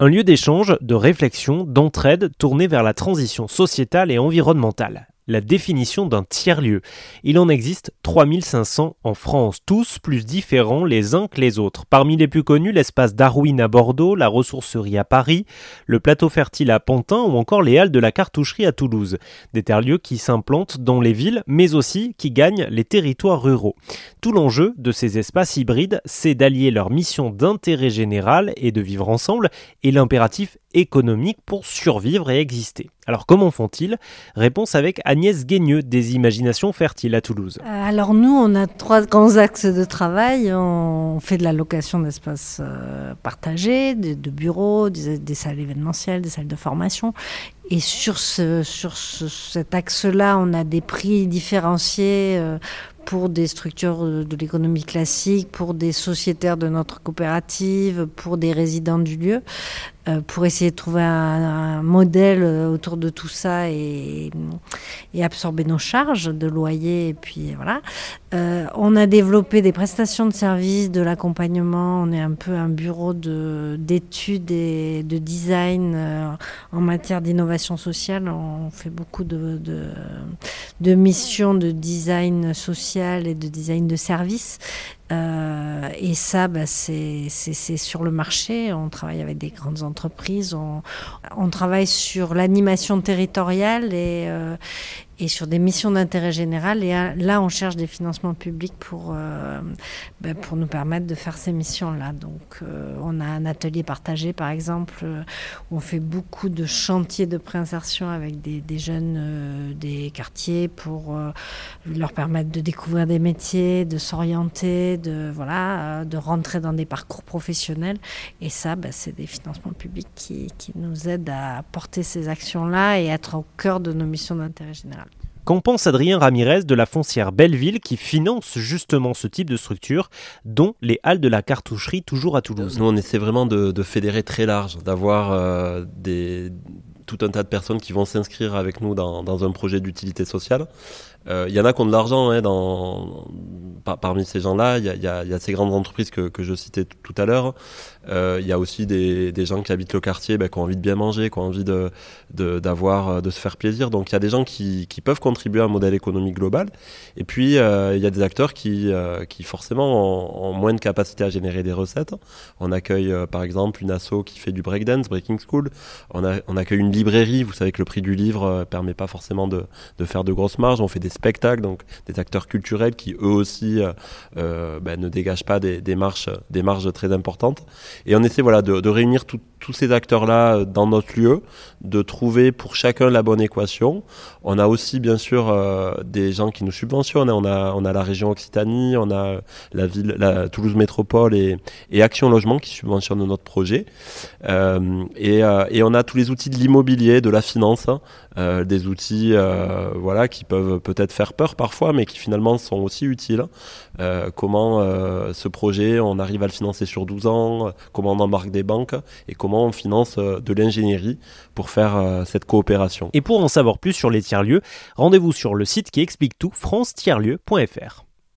Un lieu d'échange, de réflexion, d'entraide tourné vers la transition sociétale et environnementale la définition d'un tiers-lieu. Il en existe 3500 en France, tous plus différents les uns que les autres. Parmi les plus connus, l'espace Darwin à Bordeaux, la ressourcerie à Paris, le plateau fertile à Pantin ou encore les halles de la cartoucherie à Toulouse. Des tiers-lieux qui s'implantent dans les villes, mais aussi qui gagnent les territoires ruraux. Tout l'enjeu de ces espaces hybrides, c'est d'allier leur mission d'intérêt général et de vivre ensemble et l'impératif économique pour survivre et exister. Alors comment font-ils? Réponse avec Agnès Guigneux des Imaginations Fertiles à Toulouse. Euh, alors nous, on a trois grands axes de travail. On fait de la location d'espaces euh, partagés, de, bureaux, des, salles événementielles, des salles de formation. Et sur, sur cet axe-là, on a des prix différenciés euh, pour des structures de l'économie classique, pour des sociétaires de notre coopérative, pour des résidents du lieu. Euh, pour essayer de trouver un, modèle euh, autour de tout ça et, absorber nos charges de loyer. Et puis voilà. Euh, on a développé des prestations de services, de l'accompagnement. On est un peu un bureau d'études et de design en matière d'innovation sociale. On fait beaucoup de, de missions de design social et de design de services. Euh, et ça, bah, c'est sur le marché. On travaille avec des grandes entreprises. On, travaille sur l'animation territoriale et, euh, et sur des missions d'intérêt général. Et euh, là, on cherche des financements publics pour, euh, ben, pour nous permettre de faire ces missions-là. Donc, euh, on a un atelier partagé, par exemple, où on fait beaucoup de chantiers de préinsertion avec des, des jeunes des quartiers pour leur permettre de découvrir des métiers, de s'orienter, de, voilà, de rentrer dans des parcours professionnels. Et ça, ben, c'est des financements publics qui, qui nous aident à porter ces actions-là et être au cœur de nos missions d'intérêt général. Qu'en pense Adrien Ramirez de la foncière Belleville qui finance justement ce type de structure, dont les halles de la cartoucherie toujours à Toulouse? Nous, on essaie vraiment de, fédérer très large, d'avoir euh, tout un tas de personnes qui vont s'inscrire avec nous dans, un projet d'utilité sociale. Il euh, y en a qui ont de l'argent hein, dans, parmi ces gens-là. Il y, a, ces grandes entreprises que, je citais tout à l'heure. Il euh, y a aussi des, gens qui habitent le quartier, ben, qui ont envie de bien manger, qui ont envie de, d'avoir, euh, de se faire plaisir. Donc il y a des gens qui, peuvent contribuer à un modèle économique global. Et puis il y a des acteurs qui, qui forcément ont, moins de capacité à générer des recettes. On accueille par exemple une asso qui fait du breakdance, Breaking School. On, a, on accueille une librairie. Vous savez que le prix du livre permet pas forcément de, de faire de grosses marges. On fait des spectacles, donc des acteurs culturels qui eux aussi euh, euh, ben, ne dégagent pas des, marges, très importantes. Et on essaie voilà, de, réunir tous ces acteurs-là dans notre lieu, de trouver pour chacun la bonne équation. On a aussi bien sûr euh, des gens qui nous subventionnent. On a, la région Occitanie, on a la ville, Toulouse Métropole et, Action Logement qui subventionnent notre projet. Euh, et, et, on a tous les outils de l'immobilier, de la finance, hein, des outils voilà qui peuvent peut-être faire peur parfois, mais qui finalement sont aussi utiles. Euh, comment euh, ce projet, on arrive à le financer sur 12 ans, comment on embarque des banques et comment on finance euh, de l'ingénierie pour faire cette coopération. Et pour en savoir plus sur les tiers-lieux, rendez-vous sur le site qui explique tout, france-lieu.fr.